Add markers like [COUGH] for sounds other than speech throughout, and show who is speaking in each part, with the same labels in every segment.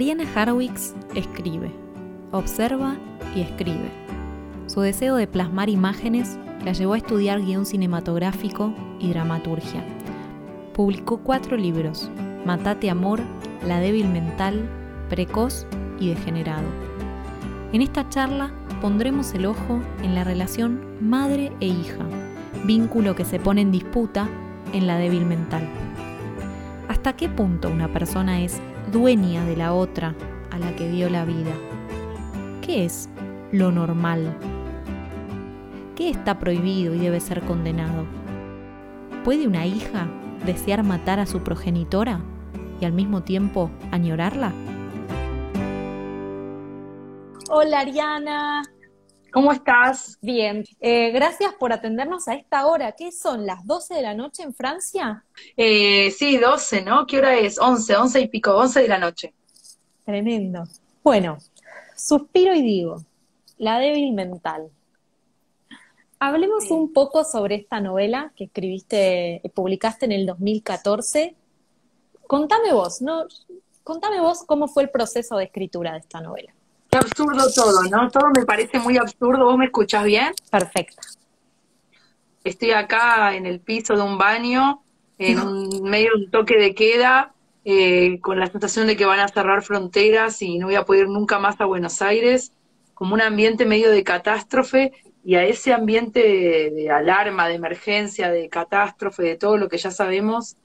Speaker 1: Ariana Harwicks escribe, observa y escribe. Su deseo de plasmar imágenes la llevó a estudiar guion cinematográfico y dramaturgia. Publicó cuatro libros, Matate Amor, La débil mental, Precoz y Degenerado. En esta charla pondremos el ojo en la relación madre e hija, vínculo que se pone en disputa en la débil mental. ¿Hasta qué punto una persona es dueña de la otra a la que dio la vida. ¿Qué es lo normal? ¿Qué está prohibido y debe ser condenado? ¿Puede una hija desear matar a su progenitora y al mismo tiempo añorarla?
Speaker 2: Hola Ariana.
Speaker 3: ¿Cómo estás?
Speaker 2: Bien, eh, gracias por atendernos a esta hora. ¿Qué son, las 12 de la noche en Francia?
Speaker 3: Eh, sí, 12, ¿no? ¿Qué hora es? 11, 11 y pico, 11 de la noche.
Speaker 2: Tremendo. Bueno, suspiro y digo, la débil mental. Hablemos un poco sobre esta novela que escribiste, publicaste en el 2014. Contame vos, ¿no? Contame vos cómo fue el proceso de escritura de esta novela.
Speaker 3: Qué absurdo todo, ¿no? Todo me parece muy absurdo. ¿Vos me escuchás bien?
Speaker 2: Perfecto.
Speaker 3: Estoy acá en el piso de un baño, en medio de un toque de queda, eh, con la sensación de que van a cerrar fronteras y no voy a poder ir nunca más a Buenos Aires, como un ambiente medio de catástrofe, y a ese ambiente de alarma, de emergencia, de catástrofe, de todo lo que ya sabemos,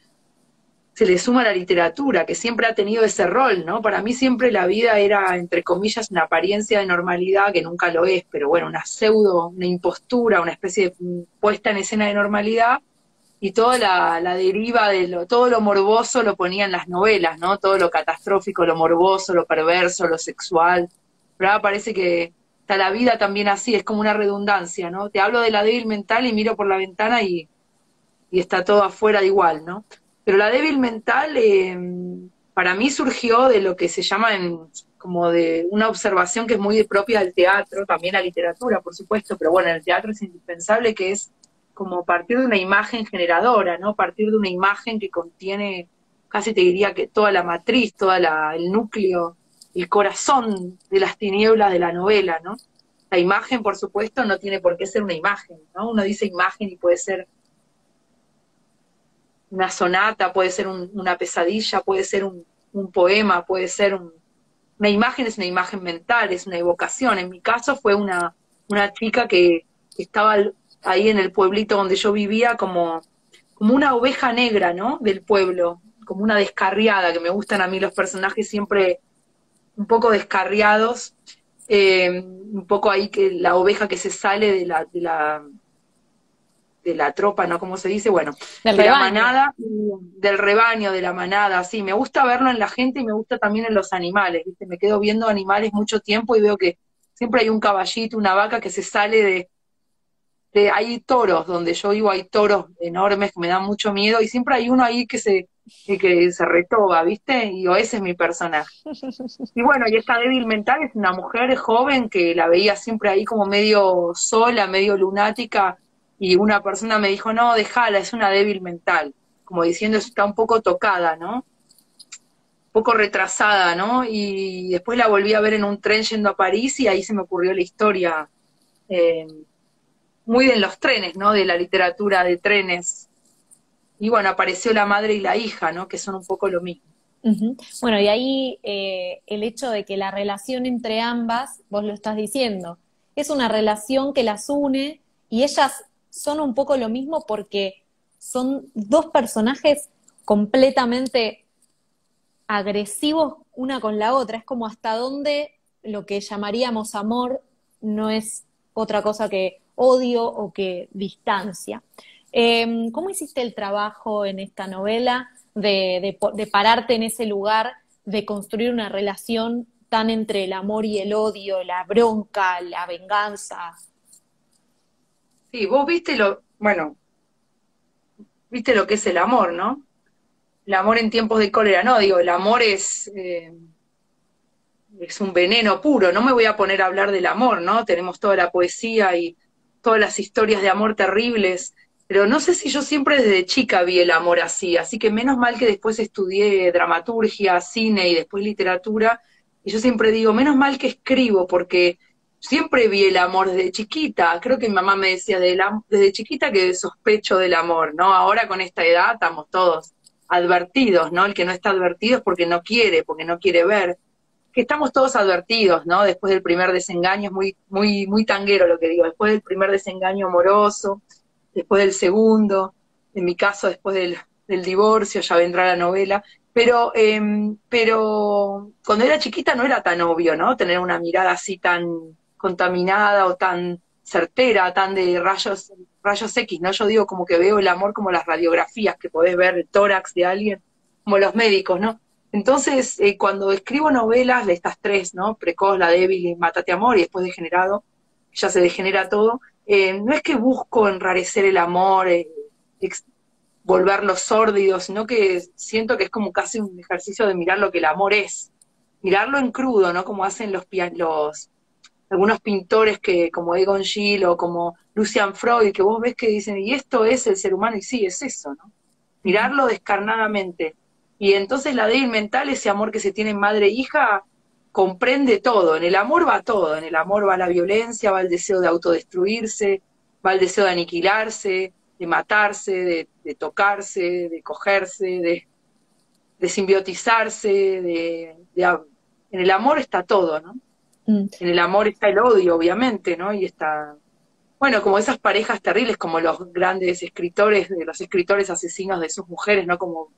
Speaker 3: se le suma la literatura, que siempre ha tenido ese rol, ¿no? Para mí siempre la vida era, entre comillas, una apariencia de normalidad, que nunca lo es, pero bueno, una pseudo, una impostura, una especie de puesta en escena de normalidad, y toda la, deriva de lo, todo lo morboso lo ponía en las novelas, ¿no? Todo lo catastrófico, lo morboso, lo perverso, lo sexual. Pero ahora parece que está la vida también así, es como una redundancia, ¿no? Te hablo de la débil mental y miro por la ventana y, y está todo afuera de igual, ¿no? Pero la débil mental eh, para mí surgió de lo que se llama como de una observación que es muy propia del teatro, también la literatura, por supuesto, pero bueno, en el teatro es indispensable que es como partir de una imagen generadora, ¿no? Partir de una imagen que contiene, casi te diría que toda la matriz, todo el núcleo, el corazón de las tinieblas de la novela, ¿no? La imagen, por supuesto, no tiene por qué ser una imagen, ¿no? Uno dice imagen y puede ser una sonata, puede ser una pesadilla, puede ser un, poema, puede ser una imagen, es una imagen mental, es una evocación. En mi caso fue una, una chica que, estaba ahí en el pueblito donde yo vivía como, como una oveja negra, ¿no? Del pueblo, como una descarriada, que me gustan a mí los personajes siempre un poco descarriados, eh, un poco ahí que la oveja que se sale de la, de la de la tropa, ¿no? ¿Cómo se dice? Bueno,
Speaker 2: del
Speaker 3: de
Speaker 2: rebaño.
Speaker 3: la manada, del rebaño, de la manada, sí, me gusta verlo en la gente y me gusta también en los animales, ¿viste? Me quedo viendo animales mucho tiempo y veo que siempre hay un caballito, una vaca que se sale de, de hay toros, donde yo vivo hay toros enormes que me dan mucho miedo y siempre hay uno ahí que se, que, se retoba, ¿viste? Y ese es mi personaje. [LAUGHS] Y bueno, y esta débil mental es una mujer joven que la veía siempre ahí como medio sola, medio lunática, y una persona me dijo, no, déjala, es una débil mental, como diciendo, está un poco tocada, ¿no? Un poco retrasada, ¿no? Y después la volví a ver en un tren yendo a París y ahí se me ocurrió la historia eh, muy de los trenes, ¿no? De la literatura de trenes. Y bueno, apareció la madre y la hija, ¿no? Que son un poco lo mismo.
Speaker 2: Bueno, y ahí eh, el hecho de que la relación entre ambas, vos lo estás diciendo, es una relación que las une y ellas son un poco lo mismo porque son dos personajes completamente agresivos una con la otra. Es como hasta dónde lo que llamaríamos amor no es otra cosa que odio o que distancia. Em, ¿Cómo hiciste el trabajo en esta novela de, de, pararte en ese lugar, de construir una relación tan entre el amor y el odio, la bronca, la venganza?
Speaker 3: Sí, vos viste lo, bueno, viste lo que es el amor, ¿no? El amor en tiempos de cólera, no, digo, el amor es, eh, es un veneno puro, no me voy a poner a hablar del amor, ¿no? Tenemos toda la poesía y todas las historias de amor terribles, pero no sé si yo siempre desde chica vi el amor así, así que menos mal que después estudié dramaturgia, cine y después literatura, y yo siempre digo, menos mal que escribo, porque siempre vi el amor desde chiquita, creo que mi mamá me decía desde chiquita que sospecho del amor, ¿no? Ahora con esta edad estamos todos advertidos, ¿no? El que no está advertido es porque no quiere, porque no quiere ver, que estamos todos advertidos, ¿no? Después del primer desengaño, es muy, muy, muy tanguero lo que digo, después del primer desengaño amoroso, después del segundo, en mi caso después del, divorcio, ya vendrá la novela, pero, em, pero cuando era chiquita no era tan obvio, ¿no? Tener una mirada así tan contaminada o tan certera, tan de rayos, rayos X, ¿no? Yo digo como que veo el amor como las radiografías que podés ver el tórax de alguien, como los médicos, ¿no? Entonces, eh, cuando escribo novelas de estas tres, ¿no? Precoz, La débil y Matate Amor, y después Degenerado, ya se degenera todo, eh, no es que busco enrarecer el amor, eh, volverlo sórdido, sino que siento que es como casi un ejercicio de mirar lo que el amor es. Mirarlo en crudo, ¿no? Como hacen los, los algunos pintores que, como Egon Schiele o como Lucian Freud, que vos ves que dicen, y esto es el ser humano, y sí, es eso, ¿no? Mirarlo descarnadamente y entonces la débil mental, ese amor que se tiene madre e hija, comprende todo. En el amor va todo. En el amor va la violencia, va el deseo de autodestruirse, va el deseo de aniquilarse, de matarse, de, tocarse, de cogerse, de, de simbiotizarse. De, en el amor está todo, ¿no? Mm. En el amor está el odio, obviamente, ¿no? Y está, bueno, como esas parejas terribles, como los grandes escritores, de los escritores asesinos de sus mujeres, ¿no? Como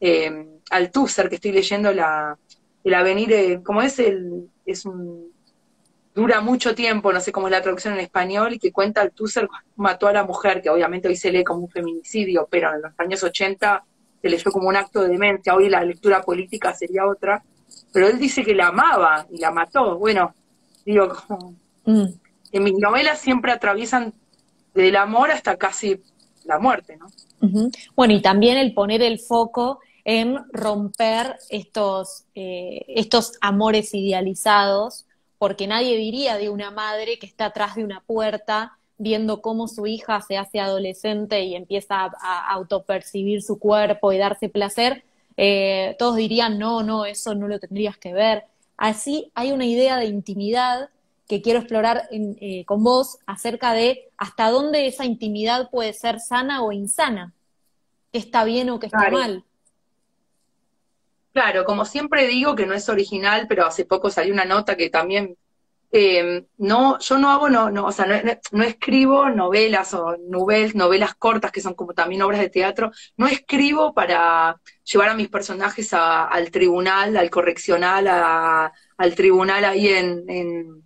Speaker 3: eh, Althusser, que estoy leyendo la, el avenir, eh, como es el, es un, dura mucho tiempo, no sé cómo es la traducción en español, y que cuenta Althusser mató a la mujer, que obviamente hoy se lee como un feminicidio, pero en los años 80 se leyó como un acto de demencia, hoy la lectura política sería otra, pero él dice que la amaba y la mató. Bueno, digo, mm. en mis novelas siempre atraviesan del amor hasta casi la muerte, ¿no?
Speaker 2: Bueno, y también el poner el foco en romper estos, eh, estos amores idealizados, porque nadie diría de una madre que está atrás de una puerta viendo cómo su hija se hace adolescente y empieza a, autopercibir su cuerpo y darse placer, eh, todos dirían, no, no, eso no lo tendrías que ver. Así hay una idea de intimidad que quiero explorar eh, con vos acerca de hasta dónde esa intimidad puede ser sana o insana, que está bien o que está mal.
Speaker 3: Claro, como siempre digo que no es original, pero hace poco salió una nota que también eh, no, yo no hago, no, no, o sea, no, escribo novelas o novelas, novelas cortas que son como también obras de teatro, no escribo para llevar a mis personajes al tribunal, al correccional, al tribunal ahí en, en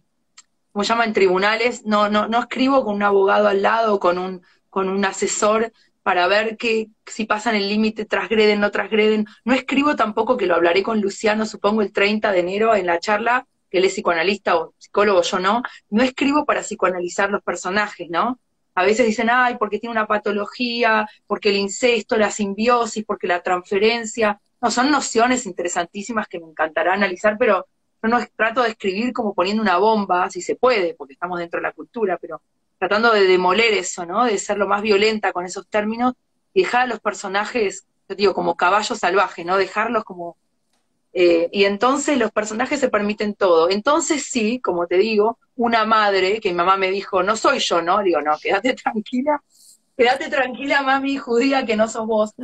Speaker 3: ¿cómo se tribunales, no, no, no escribo con un abogado al lado, con un, con un asesor, para ver que, si pasan el límite, transgreden, no transgreden. No escribo tampoco, que lo hablaré con Luciano, supongo, el 30 de enero en la charla, él es psicoanalista o psicólogo, yo no. No escribo para psicoanalizar los personajes, ¿no? A veces dicen, ay, porque tiene una patología, porque el incesto, la simbiosis, porque la transferencia. No, son nociones interesantísimas que me encantará analizar, pero yo no trato de escribir como poniendo una bomba, si se puede, porque estamos dentro de la cultura, pero tratando de demoler eso, ¿no? De ser lo más violenta con esos términos y dejar a los personajes, yo digo, como caballos salvajes, ¿no? Dejarlos como... Eh, y entonces los personajes se permiten todo. Entonces sí, como te digo, una madre, que mi mamá me dijo, no soy yo, ¿no? Digo, no, quédate [LAUGHS] tranquila, quédate tranquila, mami judía, que no sos vos.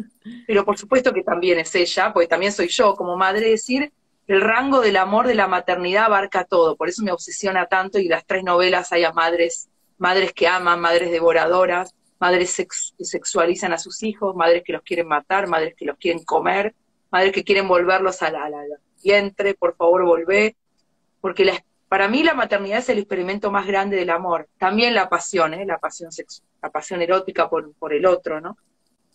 Speaker 3: Pero por supuesto que también es ella, porque también soy yo como madre, decir, el rango del amor de la maternidad abarca todo, por eso me obsesiona tanto y las tres novelas hay a madres madres que aman, madres devoradoras, madres que sexualizan a sus hijos, madres que los quieren matar, madres que los quieren comer, madres que quieren volverlos al, la vientre, por favor volvé, porque la, para mí la maternidad es el experimento más grande del amor. También la pasión, ¿eh? la pasión la pasión erótica por, por, el otro, ¿no?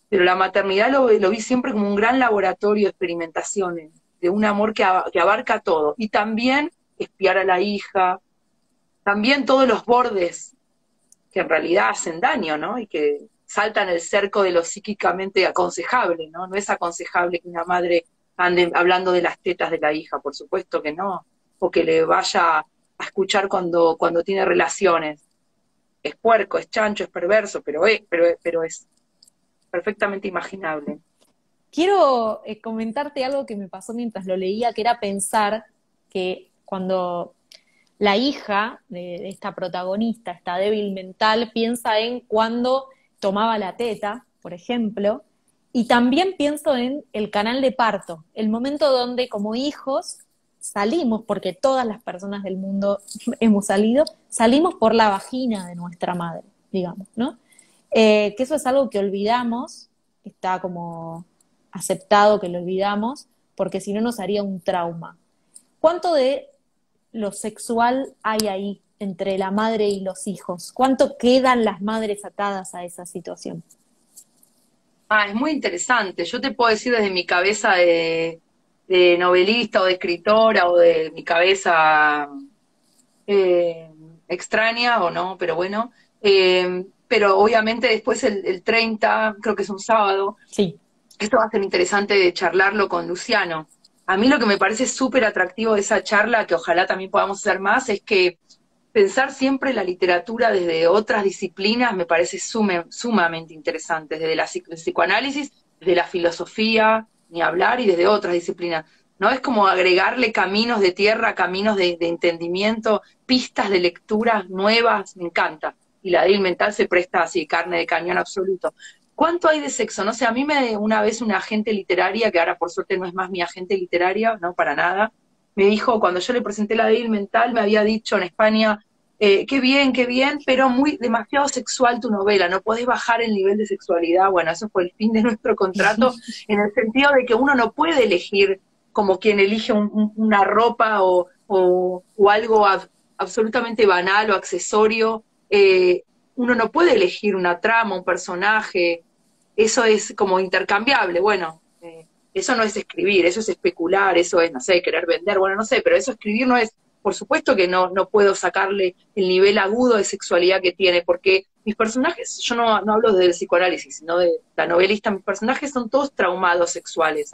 Speaker 3: Pero la maternidad lo, lo, vi siempre como un gran laboratorio de experimentaciones, de un amor que, que abarca todo. Y también espiar a la hija, también todos los bordes que en realidad hacen daño, ¿no? Y que saltan el cerco de lo psíquicamente aconsejable, ¿no? No es aconsejable que una madre ande hablando de las tetas de la hija, por supuesto que no, o que le vaya a escuchar cuando, cuando tiene relaciones. Es puerco, es chancho, es perverso, pero es, pero, perfectamente imaginable.
Speaker 2: Quiero eh, comentarte algo que me pasó mientras lo leía, que era pensar que cuando la hija de, esta protagonista está débil mental, piensa en cuando tomaba la teta, por ejemplo, y también pienso en el canal de parto, el momento donde como hijos salimos, porque todas las personas del mundo [LAUGHS] hemos salido, salimos por la vagina de nuestra madre, digamos, ¿no? Eh, que eso es algo que olvidamos, está como aceptado que lo olvidamos, porque si no nos haría un trauma. ¿Cuánto de lo sexual hay ahí entre la madre y los hijos? ¿Cuánto quedan las madres atadas a esa situación?
Speaker 3: Ah, es muy interesante. Yo te puedo decir desde mi cabeza de, novelista o de escritora o de mi cabeza eh, extraña o no, pero bueno. Eh, pero obviamente después el, el, 30, creo que es un sábado.
Speaker 2: Sí.
Speaker 3: Esto va a ser interesante de charlarlo con Luciano a mí lo que me parece súper atractivo de esa charla, que ojalá también podamos hacer más, es que pensar siempre la literatura desde otras disciplinas me parece sumamente interesante, desde la psicoanálisis, desde la filosofía, ni hablar, y desde otras disciplinas. ¿no? Es como agregarle caminos de tierra, caminos de, entendimiento, pistas de lectura nuevas, me encanta. Y la DIL mental se presta así, carne de cañón absoluto. ¿Cuánto hay de sexo? No sé, a mí me una vez una agente literaria, que ahora por suerte no es más mi agente literaria, no para nada, me dijo, cuando yo le presenté la DIL mental, me había dicho en España, eh, qué bien, qué bien, pero muy demasiado sexual tu novela, no podés bajar el nivel de sexualidad. Bueno, eso fue el fin de [LAUGHS] nuestro contrato, [LAUGHS] en el sentido de que uno no puede elegir como quien elige una ropa o, algo absolutamente banal o accesorio. Eh, uno no puede elegir una trama, un personaje, eso es como intercambiable. Bueno, eso no es escribir, eso es especular, eso es, no sé, querer vender, bueno, no sé, pero eso escribir no es, por supuesto que no, no puedo sacarle el nivel agudo de sexualidad que tiene, porque mis personajes, yo no, no hablo del psicoanálisis, sino de la novelista, mis personajes son todos traumados sexuales.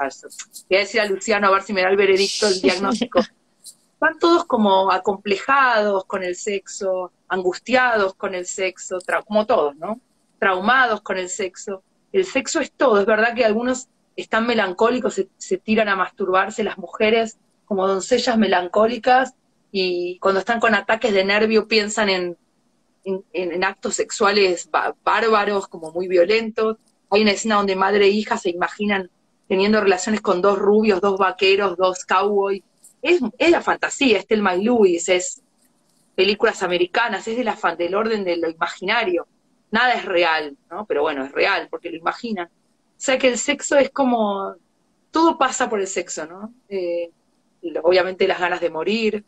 Speaker 3: Voy a decir a Luciano a ver si me da el veredicto, el diagnóstico. [LAUGHS] Están todos como acomplejados con el sexo, angustiados con el sexo, como todos, ¿no? Traumados con el sexo el sexo es todo. Es verdad que algunos están melancólicos, se, tiran a masturbarse, las mujeres como doncellas melancólicas, y cuando están con ataques de nervio piensan en, en, actos sexuales bárbaros, como muy violentos. Hay una escena donde madre e hija se imaginan teniendo relaciones con dos rubios, dos vaqueros, dos cowboys. Es, es la fantasía, es Telma y Luis, es películas americanas, es de la, del orden de lo imaginario nada es real, ¿no? Pero bueno, es real porque lo imaginan. O sea que el sexo es como, todo pasa por el sexo, ¿no? Eh, obviamente las ganas de morir.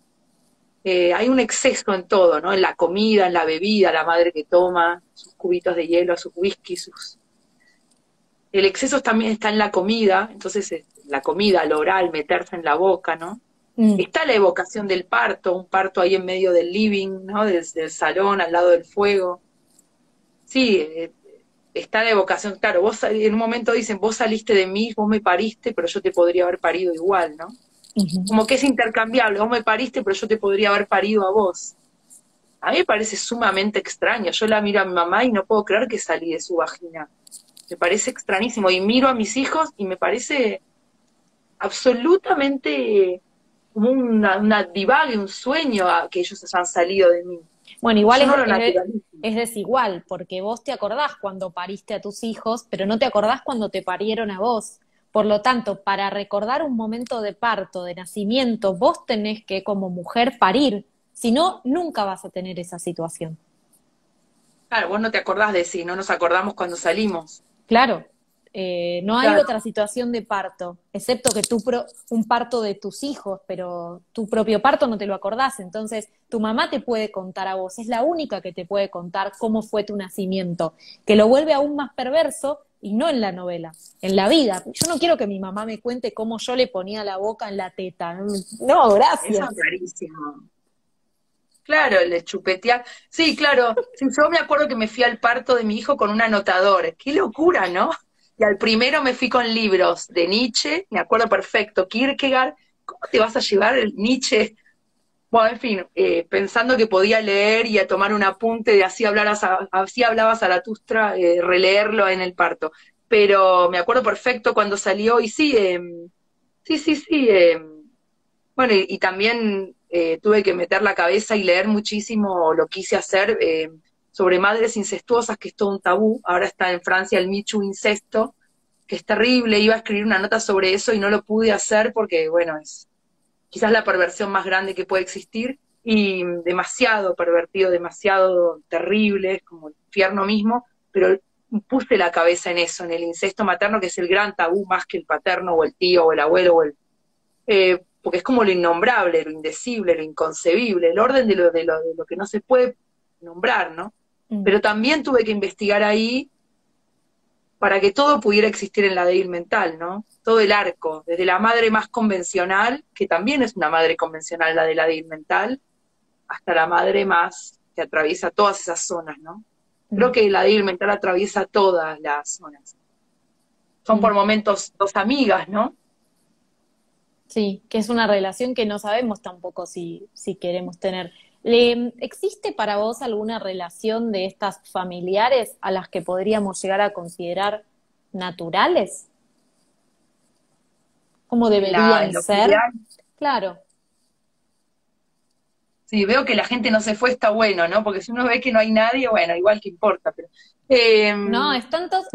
Speaker 3: Eh, hay un exceso en todo, ¿no? En la comida, en la bebida, la madre que toma sus cubitos de hielo, sus whisky, sus... El exceso también está en la comida, entonces eh, la comida, lo oral, meterse en la boca, ¿no? Mm. Está la evocación del parto, un parto ahí en medio del living, ¿no? Desde el salón, al lado del fuego sí, eh, está de vocación, claro, vos en un momento dicen, vos saliste de mí, vos me pariste, pero yo te podría haber parido igual, ¿no? Como que es intercambiable, vos me pariste, pero yo te podría haber parido a vos. A mí me parece sumamente extraño, yo la miro a mi mamá y no puedo creer que salí de su vagina. Me parece extrañísimo, y miro a mis hijos y me parece absolutamente como una, una divague, un sueño a que ellos hayan salido de mí.
Speaker 2: Bueno, igual es, desigual, porque vos te acordás cuando pariste a tus hijos, pero no te acordás cuando te parieron a vos. Por lo tanto, para recordar un momento de parto, de nacimiento, vos tenés que como mujer parir, si no, nunca vas a tener esa situación.
Speaker 3: Claro, vos no te acordás de si no nos acordamos cuando salimos.
Speaker 2: Claro. Eh, no hay otra situación de parto, excepto que tu un parto de tus hijos, pero tu propio parto no te lo acordás. Entonces, tu mamá te puede contar a vos, es la única que te puede contar cómo fue tu nacimiento, que lo vuelve aún más perverso y no en la novela, en la vida. Yo no quiero que mi mamá me cuente cómo yo le ponía la boca en la teta. No, gracias.
Speaker 3: Eso es rarísimo. Claro, le chupetear. Sí, claro. yo me acuerdo que me fui al parto de mi hijo con un anotador. Qué locura, ¿no? Y al primero me fui con libros de Nietzsche, me acuerdo perfecto, Kierkegaard. ¿Cómo te vas a llevar el Nietzsche? Bueno, en fin, eh, pensando que podía leer y a tomar un apunte de así, hablar así hablaba Zaratustra, eh, releerlo en el parto. Pero me acuerdo perfecto cuando salió y sí, em, sí, sí, sí. Em, bueno, y, también eh, tuve que meter la cabeza y leer muchísimo, lo quise hacer em, sobre madres incestuosas, que es todo un tabú. Ahora está en Francia el Michu incesto, que es terrible. Iba a escribir una nota sobre eso y no lo pude hacer porque, bueno, es quizás la perversión más grande que puede existir y demasiado pervertido, demasiado terrible, como el infierno mismo, pero puse la cabeza en eso, en el incesto materno, que es el gran tabú más que el paterno o el tío o el abuelo o el... Eh, porque es como lo innombrable, lo indecible, lo inconcebible, el orden de lo, de lo, de lo que no se puede nombrar, ¿no? Mm. Pero también tuve que investigar ahí para que todo pudiera existir en la débil mental, ¿no? Todo el arco, desde la madre más convencional, que también es una madre convencional, la de la débil mental, hasta la madre más que atraviesa todas esas zonas, ¿no? Creo que la débil mental atraviesa todas las zonas. Son por momentos dos amigas, ¿no?
Speaker 2: Sí, que es una relación que no sabemos tampoco si, si queremos tener. ¿Existe para vos alguna relación de estas familiares a las que podríamos llegar a considerar naturales? ¿Cómo deberían ser? Claro.
Speaker 3: Sí, veo que la gente no se fue, está bueno, ¿no? Porque si uno ve que no hay nadie, bueno, igual que importa. Pero,
Speaker 2: em, no, están todos,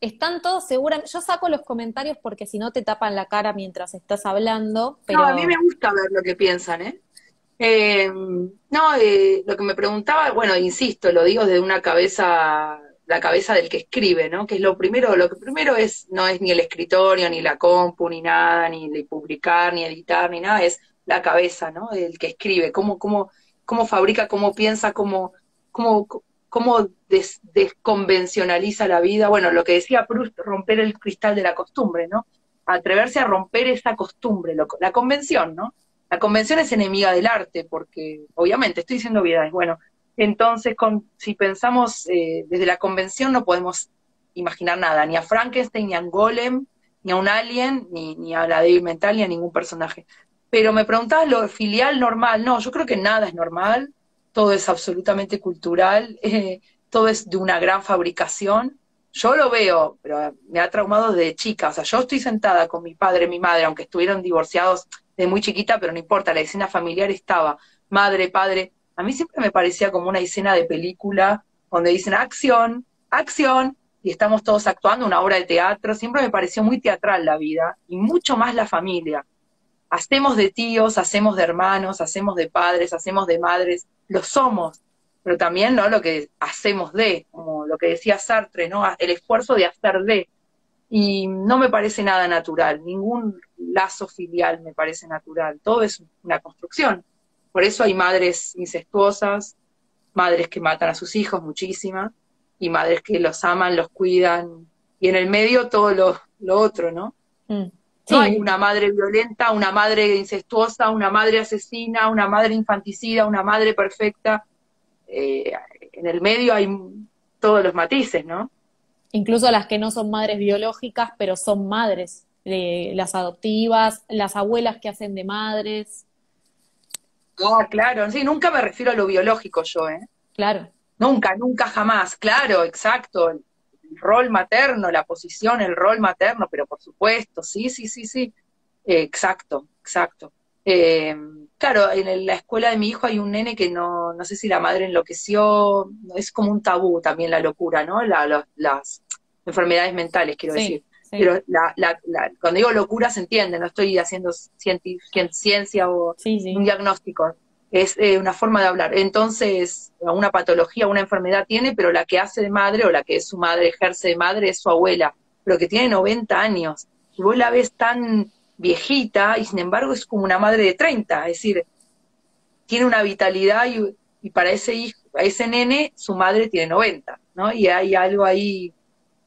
Speaker 2: están todos. Yo saco los comentarios porque si no te tapan la cara mientras estás hablando. Pero... No,
Speaker 3: a mí me gusta ver lo que piensan, ¿eh? Eh, no, eh, lo que me preguntaba, bueno, insisto, lo digo desde una cabeza, la cabeza del que escribe, ¿no? Que es lo primero, lo que primero es, no es ni el escritorio, ni la compu, ni nada, ni publicar, ni editar, ni nada, es la cabeza, ¿no? Del que escribe, cómo, cómo, cómo fabrica, cómo piensa, cómo, cómo desconvencionaliza la vida. Bueno, lo que decía Proust, romper el cristal de la costumbre, ¿no? Atreverse a romper esa costumbre, la convención, ¿no? La convención es enemiga del arte, porque obviamente estoy diciendo obviedades. Bueno, entonces con, si pensamos eh, desde la convención no podemos imaginar nada, ni a Frankenstein, ni a golem, ni a un alien, ni, ni a la débil mental, ni a ningún personaje. Pero me preguntabas lo filial normal, no, yo creo que nada es normal, todo es absolutamente cultural, [LAUGHS] eh, todo es de una gran fabricación. Yo lo veo, pero me ha traumado desde chica. O sea, yo estoy sentada con mi padre, y mi madre, aunque estuvieron divorciados de muy chiquita, pero no importa, la escena familiar estaba, madre, padre. A mí siempre me parecía como una escena de película donde dicen acción, acción, y estamos todos actuando una obra de teatro. Siempre me pareció muy teatral la vida y mucho más la familia. Hacemos de tíos, hacemos de hermanos, hacemos de padres, hacemos de madres, lo somos, pero también no lo que hacemos de, como lo que decía Sartre, ¿no? El esfuerzo de hacer de. Y no me parece nada natural, ningún lazo filial me parece natural, todo es una construcción. Por eso hay madres incestuosas, madres que matan a sus hijos muchísimas, y madres que los aman, los cuidan, y en el medio todo lo, lo otro, ¿no? Mm. No hay una madre violenta, una madre incestuosa, una madre asesina, una madre infanticida, una madre perfecta. Eh, en el medio hay todos los matices, ¿no?
Speaker 2: Incluso las que no son madres biológicas, pero son madres las adoptivas, las abuelas que hacen de madres.
Speaker 3: Ah, claro, sí, nunca me refiero a lo biológico yo, ¿eh?
Speaker 2: Claro.
Speaker 3: Nunca, nunca jamás, claro, exacto. El, rol materno, la posición, el rol materno, pero por supuesto, sí, sí, sí, sí. exacto, exacto. Eh, claro, en la escuela de mi hijo hay un nene que no, no sé si la madre enloqueció, es como un tabú también la locura, ¿no? las enfermedades mentales, quiero decir. Pero la, la, cuando digo locura se entiende, no estoy haciendo ciencia o un diagnóstico, es eh, una forma de hablar. Entonces, una patología, una enfermedad tiene, pero la que hace de madre o la que es su madre, ejerce de madre, es su abuela. pero que tiene 90 años. Y vos la ves tan viejita y sin embargo es como una madre de 30, es decir, tiene una vitalidad y, y para ese hijo, a ese nene, su madre tiene 90, ¿no? Y hay algo ahí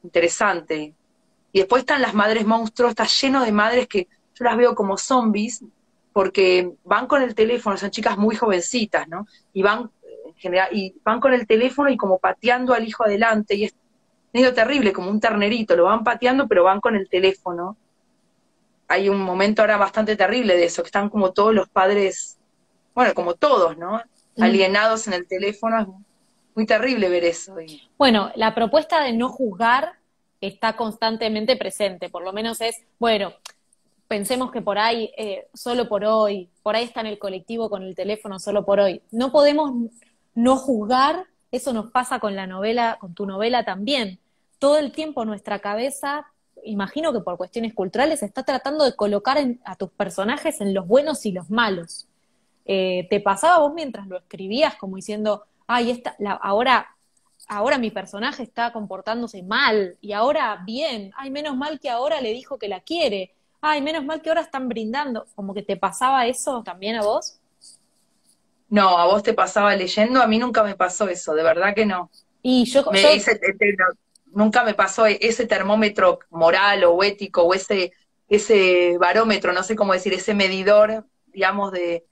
Speaker 3: interesante. Y después están las madres monstruos, está lleno de madres que yo las veo como zombies, porque van con el teléfono, son chicas muy jovencitas, ¿no? Y van, en general, y van con el teléfono y como pateando al hijo adelante, y es medio terrible, como un ternerito, lo van pateando, pero van con el teléfono. Hay un momento ahora bastante terrible de eso, que están como todos los padres, bueno, como todos, ¿no? Mm. Alienados en el teléfono, es muy terrible ver eso.
Speaker 2: Bueno, la propuesta de no juzgar está constantemente presente, por lo menos es, bueno, pensemos que por ahí, eh, solo por hoy, por ahí está en el colectivo con el teléfono solo por hoy. No podemos no juzgar, eso nos pasa con la novela, con tu novela también. Todo el tiempo nuestra cabeza, imagino que por cuestiones culturales, está tratando de colocar a tus personajes en los buenos y los malos. Eh, ¿Te pasaba vos mientras lo escribías como diciendo, ay, esta, ahora, ahora mi personaje está comportándose mal y ahora bien, ay, menos mal que ahora le dijo que la quiere, ay, menos mal que ahora están brindando, como que te pasaba eso también a vos.
Speaker 3: No, a vos te pasaba leyendo, a mí nunca me pasó eso, de verdad que no.
Speaker 2: Y yo,
Speaker 3: nunca me pasó ese termómetro moral o ético o ese, ese barómetro, no sé cómo decir, ese medidor, digamos, de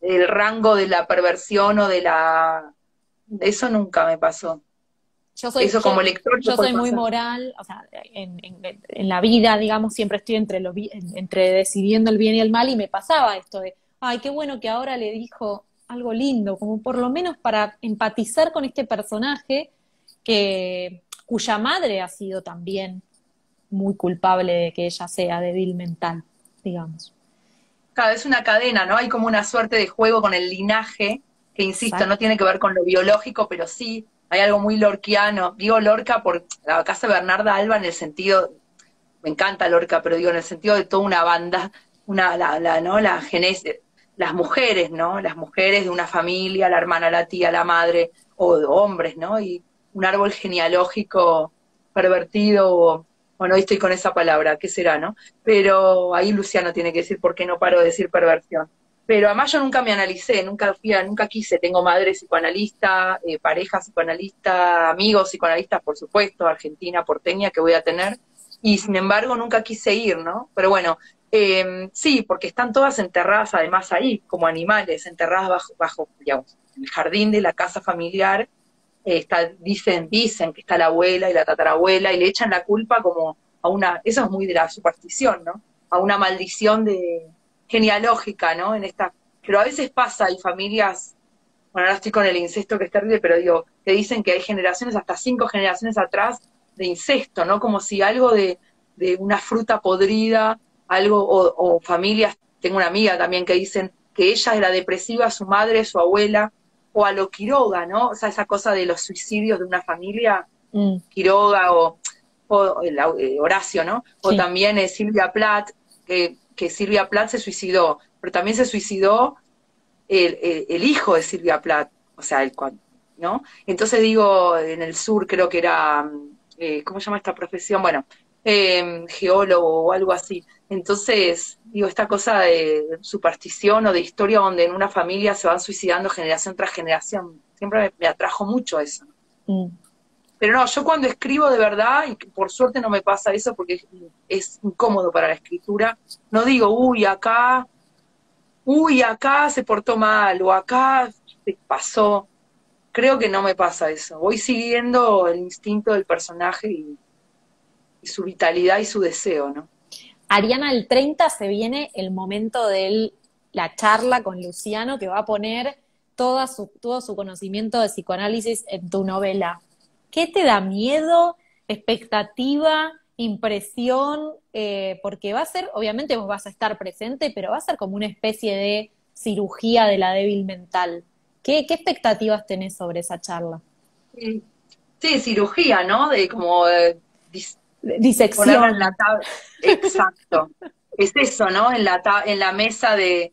Speaker 3: el rango de la perversión o de la eso nunca me pasó.
Speaker 2: Yo soy, Eso como lector. Yo soy muy moral, o sea, en, en, la vida, digamos, siempre estoy entre, lo, entre decidiendo el bien y el mal y me pasaba esto de, ay, qué bueno que ahora le dijo algo lindo, como por lo menos para empatizar con este personaje que cuya madre ha sido también muy culpable de que ella sea débil mental, digamos.
Speaker 3: Cada vez una cadena, ¿no? Hay como una suerte de juego con el linaje, que insisto, no tiene que ver con lo biológico, pero sí hay algo muy lorquiano. Digo Lorca por la casa de Bernarda Alba en el sentido, me encanta Lorca, pero digo en el sentido de toda una banda, una, la, la ¿no? La genesis, las mujeres, ¿no? Las mujeres de una familia, la hermana, la tía, la madre, o hombres, ¿no? Y un árbol genealógico pervertido, o, hoy estoy con esa palabra, ¿qué será, no? Pero ahí Luciano tiene que decir por qué no paro de decir perversión. Pero además yo nunca me analicé, nunca fui nunca quise, tengo madre psicoanalista, eh, pareja psicoanalista, amigos psicoanalistas, por supuesto, argentina, porteña, que voy a tener, y sin embargo nunca quise ir, ¿no? Pero bueno, em, sí, porque están todas enterradas además ahí, como animales, enterradas bajo, bajo el jardín de la casa familiar, está, dicen, dicen que está la abuela y la tatarabuela, y le echan la culpa como a una, eso es muy de la superstición, ¿no? A una maldición de, genealógica, ¿no? En esta, pero a veces pasa, hay familias, bueno, ahora estoy con el incesto que es terrible, pero digo, que dicen que hay generaciones, hasta cinco generaciones atrás, de incesto, ¿no? Como si algo de, de una fruta podrida, algo, o, familias, tengo una amiga también que dicen que ella era depresiva, su madre, su abuela, o a lo Quiroga, ¿no? O sea, esa cosa de los suicidios de una familia, mm. Quiroga o, o eh, Horacio, ¿no? O también eh, Silvia Plath, que que Silvia Plath se suicidó, pero también se suicidó el, hijo de Silvia Plath, o sea, el ¿no? Entonces digo, en el sur creo que era, eh, ¿cómo se llama esta profesión? Bueno, em, geólogo o algo así. Entonces, digo, esta cosa de superstición o de historia donde en una familia se van suicidando generación tras generación, siempre me, atrajo mucho eso. Mm. Pero no, yo cuando escribo de verdad, y por suerte no me pasa eso porque es, incómodo para la escritura, no digo, uy, acá, uy, acá se portó mal, o acá se pasó. Creo que no me pasa eso. Voy siguiendo el instinto del personaje y, su vitalidad y su deseo, ¿no?
Speaker 2: Ariana, el 30 se viene el momento de la charla con Luciano que va a poner todo su conocimiento de psicoanálisis en tu novela. ¿Qué te da miedo, expectativa, impresión? Eh, porque va a ser, obviamente vos vas a estar presente, pero va a ser como una especie de cirugía de la débil mental. ¿Qué, expectativas tenés sobre esa charla?
Speaker 3: Sí, cirugía, ¿no? De como
Speaker 2: disección.
Speaker 3: Exacto. es eso, ¿no? En la, en la mesa de,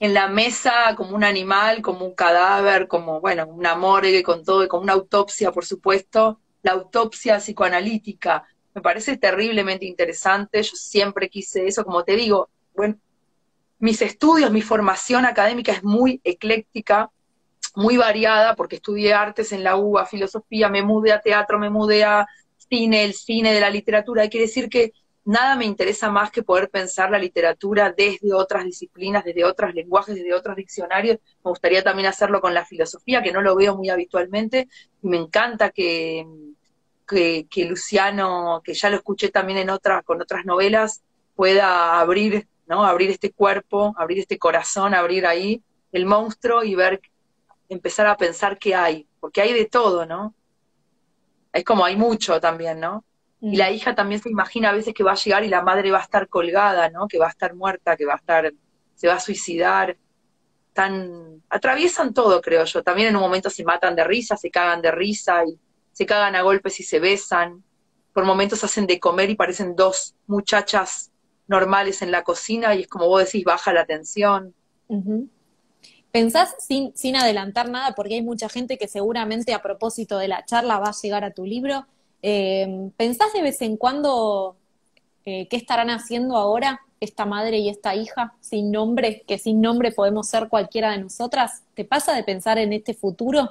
Speaker 3: en la mesa como un animal, como un cadáver, como, bueno, una morgue con todo, como una autopsia, por supuesto, la autopsia psicoanalítica. me parece terriblemente interesante, yo siempre quise eso, como te digo, bueno, mis estudios, mi formación académica es muy ecléctica, muy variada, porque estudié artes en la UBA, filosofía, me mudé a teatro, me mudé a cine, el cine de la literatura, quiere decir que nada me interesa más que poder pensar la literatura desde otras disciplinas, desde otros lenguajes, desde otros diccionarios. Me gustaría también hacerlo con la filosofía, que no lo veo muy habitualmente, y me encanta que, que, Luciano, que ya lo escuché también en otras, con otras novelas, pueda abrir, ¿no? Abrir este cuerpo, abrir este corazón, abrir ahí el monstruo y ver, empezar a pensar qué hay, porque hay de todo, ¿no? Es como hay mucho también, ¿no? Y la mm. hija también se imagina a veces que va a llegar y la madre va a estar colgada, ¿no? Que va a estar muerta, que va a estar, se va a suicidar. Tan, atraviesan todo, creo yo. También en un momento se matan de risa, se cagan de risa y se cagan a golpes y se besan. Por momentos hacen de comer y parecen dos muchachas normales en la cocina y es como vos decís, baja la tensión.
Speaker 2: ¿Pensás sin, adelantar nada, porque hay mucha gente que seguramente a propósito de la charla va a llegar a tu libro, eh, ¿Pensás de vez en cuando eh, qué estarán haciendo ahora esta madre y esta hija sin nombre, que sin nombre podemos ser cualquiera de nosotras? ¿Te pasa de pensar en este futuro?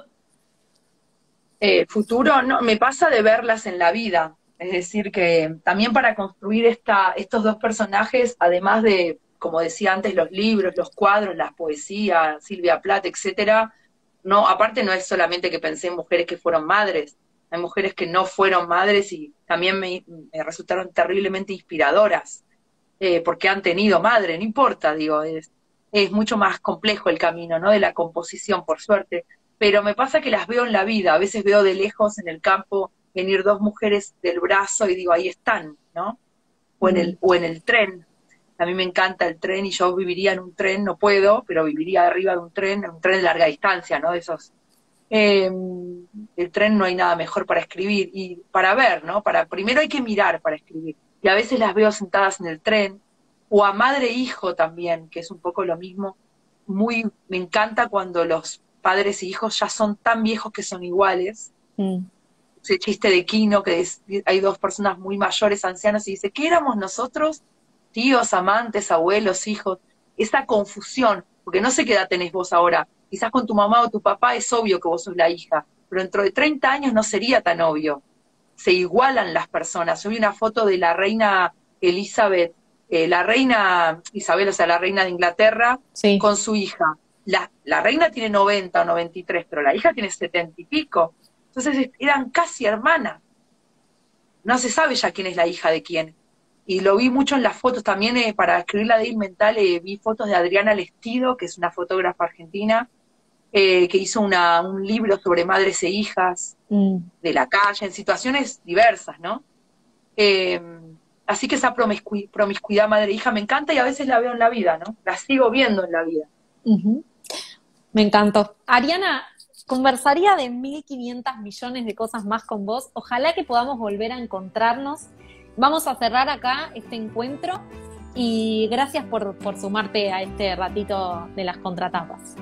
Speaker 3: Eh, futuro, no, me pasa de verlas en la vida. Es decir, que también para construir esta, estos dos personajes, además de, como decía antes, los libros, los cuadros, la poesía, Silvia Plath, etcétera, no, aparte no es solamente que pensé en mujeres que fueron madres, hay mujeres que no fueron madres y también me, resultaron terriblemente inspiradoras, eh, porque han tenido madre, no importa, digo, es, es mucho más complejo el camino, ¿no? De la composición, por suerte. Pero me pasa que las veo en la vida, a veces veo de lejos en el campo venir dos mujeres del brazo y digo, ahí están, ¿no? O en el, o en el tren. A mí me encanta el tren y yo viviría en un tren, no puedo, pero viviría arriba de un tren, en un tren de larga distancia, ¿no? De esos eh, el tren no hay nada mejor para escribir y para ver, ¿no? Para, primero hay que mirar para escribir. Y a veces las veo sentadas en el tren, o a madre e hijo también, que es un poco lo mismo. Muy, me encanta cuando los padres e hijos ya son tan viejos que son iguales. Mm. Ese chiste de Kino, que hay dos personas muy mayores, ancianos, y dice, ¿qué éramos nosotros? Tíos, amantes, abuelos, hijos. Esa confusión, porque no sé qué edad tenés vos ahora, quizás con tu mamá o tu papá es obvio que vos sos la hija, pero dentro de 30 años no sería tan obvio. Se igualan las personas. Yo vi una foto de la reina Elizabeth, eh, la reina Isabel, o sea, la reina de Inglaterra, con su hija. La, la, reina tiene 90 o 93, pero la hija tiene 70 y pico. Entonces eran casi hermanas. No se sabe ya quién es la hija de quién. Y lo vi mucho en las fotos. También eh, para escribir la de Mental eh, vi fotos de Adriana Lestido, que es una fotógrafa argentina, eh, que hizo una, un libro sobre madres e hijas mm. de la calle, en situaciones diversas, ¿no? Eh, así que esa promiscuidad madre-hija me encanta y a veces la veo en la vida, ¿no? La sigo viendo en la vida.
Speaker 2: Me encantó. Ariana, conversaría de 1.500 millones de cosas más con vos. Ojalá que podamos volver a encontrarnos. Vamos a cerrar acá este encuentro y gracias por, por sumarte a este ratito de las contratapas.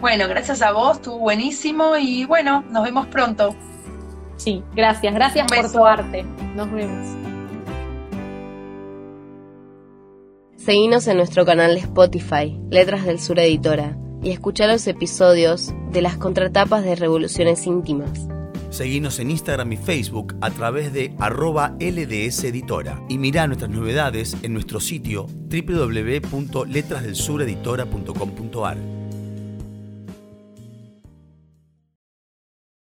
Speaker 3: Bueno, gracias a vos, estuvo buenísimo y bueno, nos vemos pronto.
Speaker 2: Sí, gracias, gracias por tu arte. Nos vemos.
Speaker 4: Seguinos en nuestro canal de Spotify, Letras del Sur Editora, y escucha los episodios de las contratapas de Revoluciones Íntimas.
Speaker 5: Seguinos en Instagram y Facebook a través de arroba LDS Editora y mirá nuestras novedades en nuestro sitio www.letrasdelsureditora.com.ar.